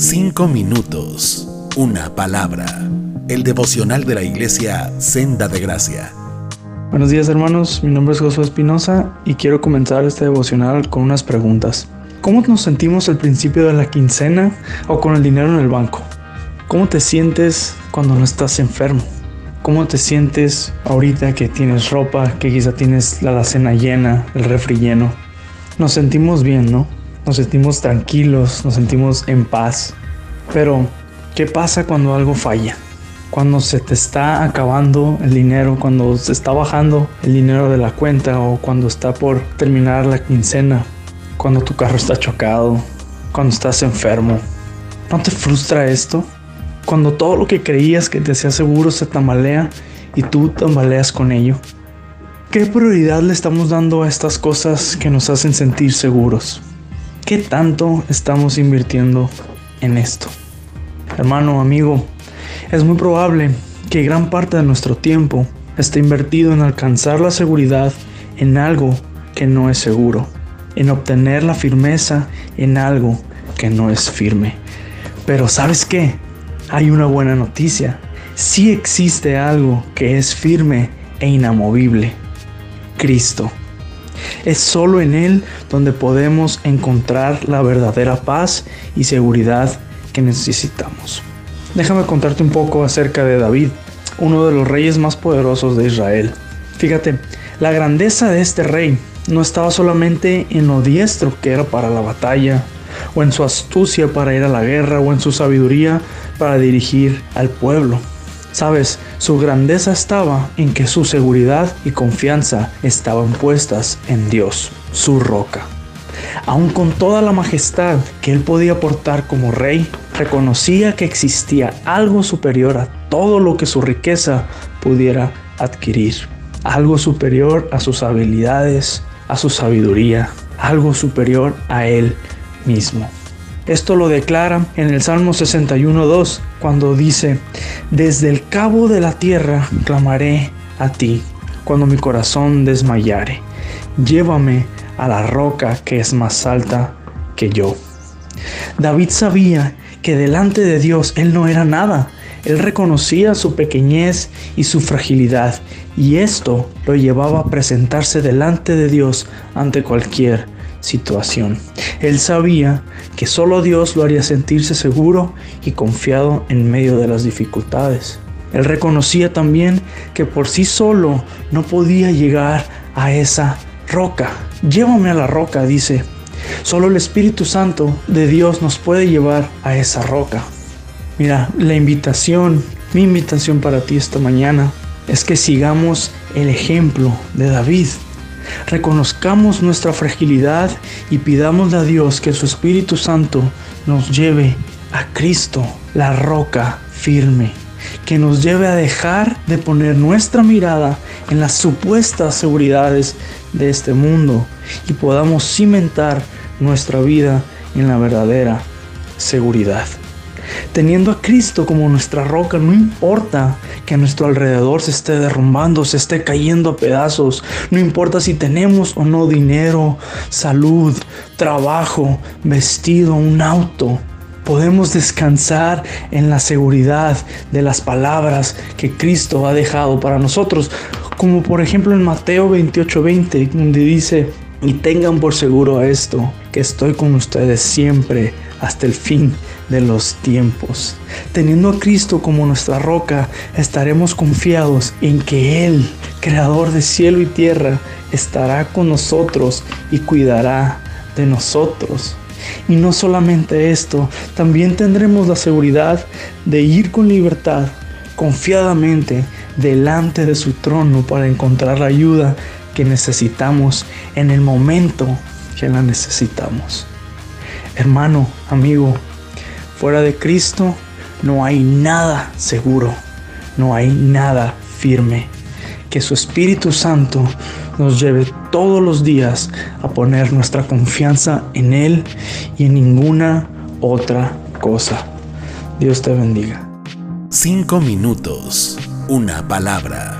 Cinco minutos, una palabra. El devocional de la iglesia Senda de Gracia. Buenos días hermanos, mi nombre es Josué Espinosa y quiero comenzar este devocional con unas preguntas. ¿Cómo nos sentimos al principio de la quincena o con el dinero en el banco? ¿Cómo te sientes cuando no estás enfermo? ¿Cómo te sientes ahorita que tienes ropa, que quizá tienes la alacena llena, el refri lleno? Nos sentimos bien, ¿no? Nos sentimos tranquilos, nos sentimos en paz. Pero, ¿qué pasa cuando algo falla? Cuando se te está acabando el dinero, cuando se está bajando el dinero de la cuenta o cuando está por terminar la quincena, cuando tu carro está chocado, cuando estás enfermo. ¿No te frustra esto? Cuando todo lo que creías que te hacía seguro se tambalea y tú tambaleas con ello. ¿Qué prioridad le estamos dando a estas cosas que nos hacen sentir seguros? ¿Qué tanto estamos invirtiendo en esto? Hermano, amigo, es muy probable que gran parte de nuestro tiempo esté invertido en alcanzar la seguridad en algo que no es seguro, en obtener la firmeza en algo que no es firme. Pero ¿sabes qué? Hay una buena noticia. Sí existe algo que es firme e inamovible. Cristo. Es solo en Él donde podemos encontrar la verdadera paz y seguridad que necesitamos. Déjame contarte un poco acerca de David, uno de los reyes más poderosos de Israel. Fíjate, la grandeza de este rey no estaba solamente en lo diestro que era para la batalla, o en su astucia para ir a la guerra, o en su sabiduría para dirigir al pueblo. Sabes, su grandeza estaba en que su seguridad y confianza estaban puestas en Dios, su roca. Aun con toda la majestad que él podía aportar como rey, reconocía que existía algo superior a todo lo que su riqueza pudiera adquirir. Algo superior a sus habilidades, a su sabiduría, algo superior a él mismo. Esto lo declara en el Salmo 61.2 cuando dice, desde el cabo de la tierra clamaré a ti cuando mi corazón desmayare. Llévame a la roca que es más alta que yo. David sabía que delante de Dios él no era nada. Él reconocía su pequeñez y su fragilidad, y esto lo llevaba a presentarse delante de Dios ante cualquier situación. Él sabía que solo Dios lo haría sentirse seguro y confiado en medio de las dificultades. Él reconocía también que por sí solo no podía llegar a esa roca. Llévame a la roca, dice. Solo el Espíritu Santo de Dios nos puede llevar a esa roca. Mira, la invitación, mi invitación para ti esta mañana es que sigamos el ejemplo de David. Reconozcamos nuestra fragilidad y pidamos a Dios que su Espíritu Santo nos lleve a Cristo, la roca firme, que nos lleve a dejar de poner nuestra mirada en las supuestas seguridades de este mundo y podamos cimentar nuestra vida en la verdadera seguridad. Teniendo a Cristo como nuestra roca, no importa que a nuestro alrededor se esté derrumbando, se esté cayendo a pedazos, no importa si tenemos o no dinero, salud, trabajo, vestido, un auto. Podemos descansar en la seguridad de las palabras que Cristo ha dejado para nosotros, como por ejemplo en Mateo 28:20, donde dice, y tengan por seguro esto, que estoy con ustedes siempre hasta el fin de los tiempos. Teniendo a Cristo como nuestra roca, estaremos confiados en que Él, creador de cielo y tierra, estará con nosotros y cuidará de nosotros. Y no solamente esto, también tendremos la seguridad de ir con libertad, confiadamente, delante de su trono para encontrar la ayuda que necesitamos en el momento que la necesitamos. Hermano, amigo, fuera de Cristo no hay nada seguro, no hay nada firme. Que su Espíritu Santo nos lleve todos los días a poner nuestra confianza en Él y en ninguna otra cosa. Dios te bendiga. Cinco minutos, una palabra.